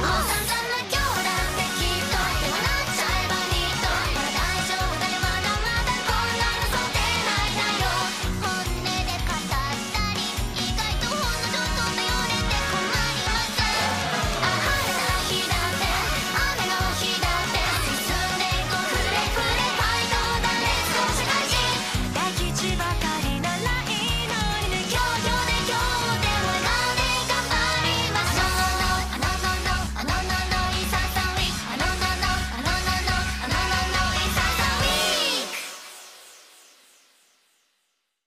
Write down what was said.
Awesome.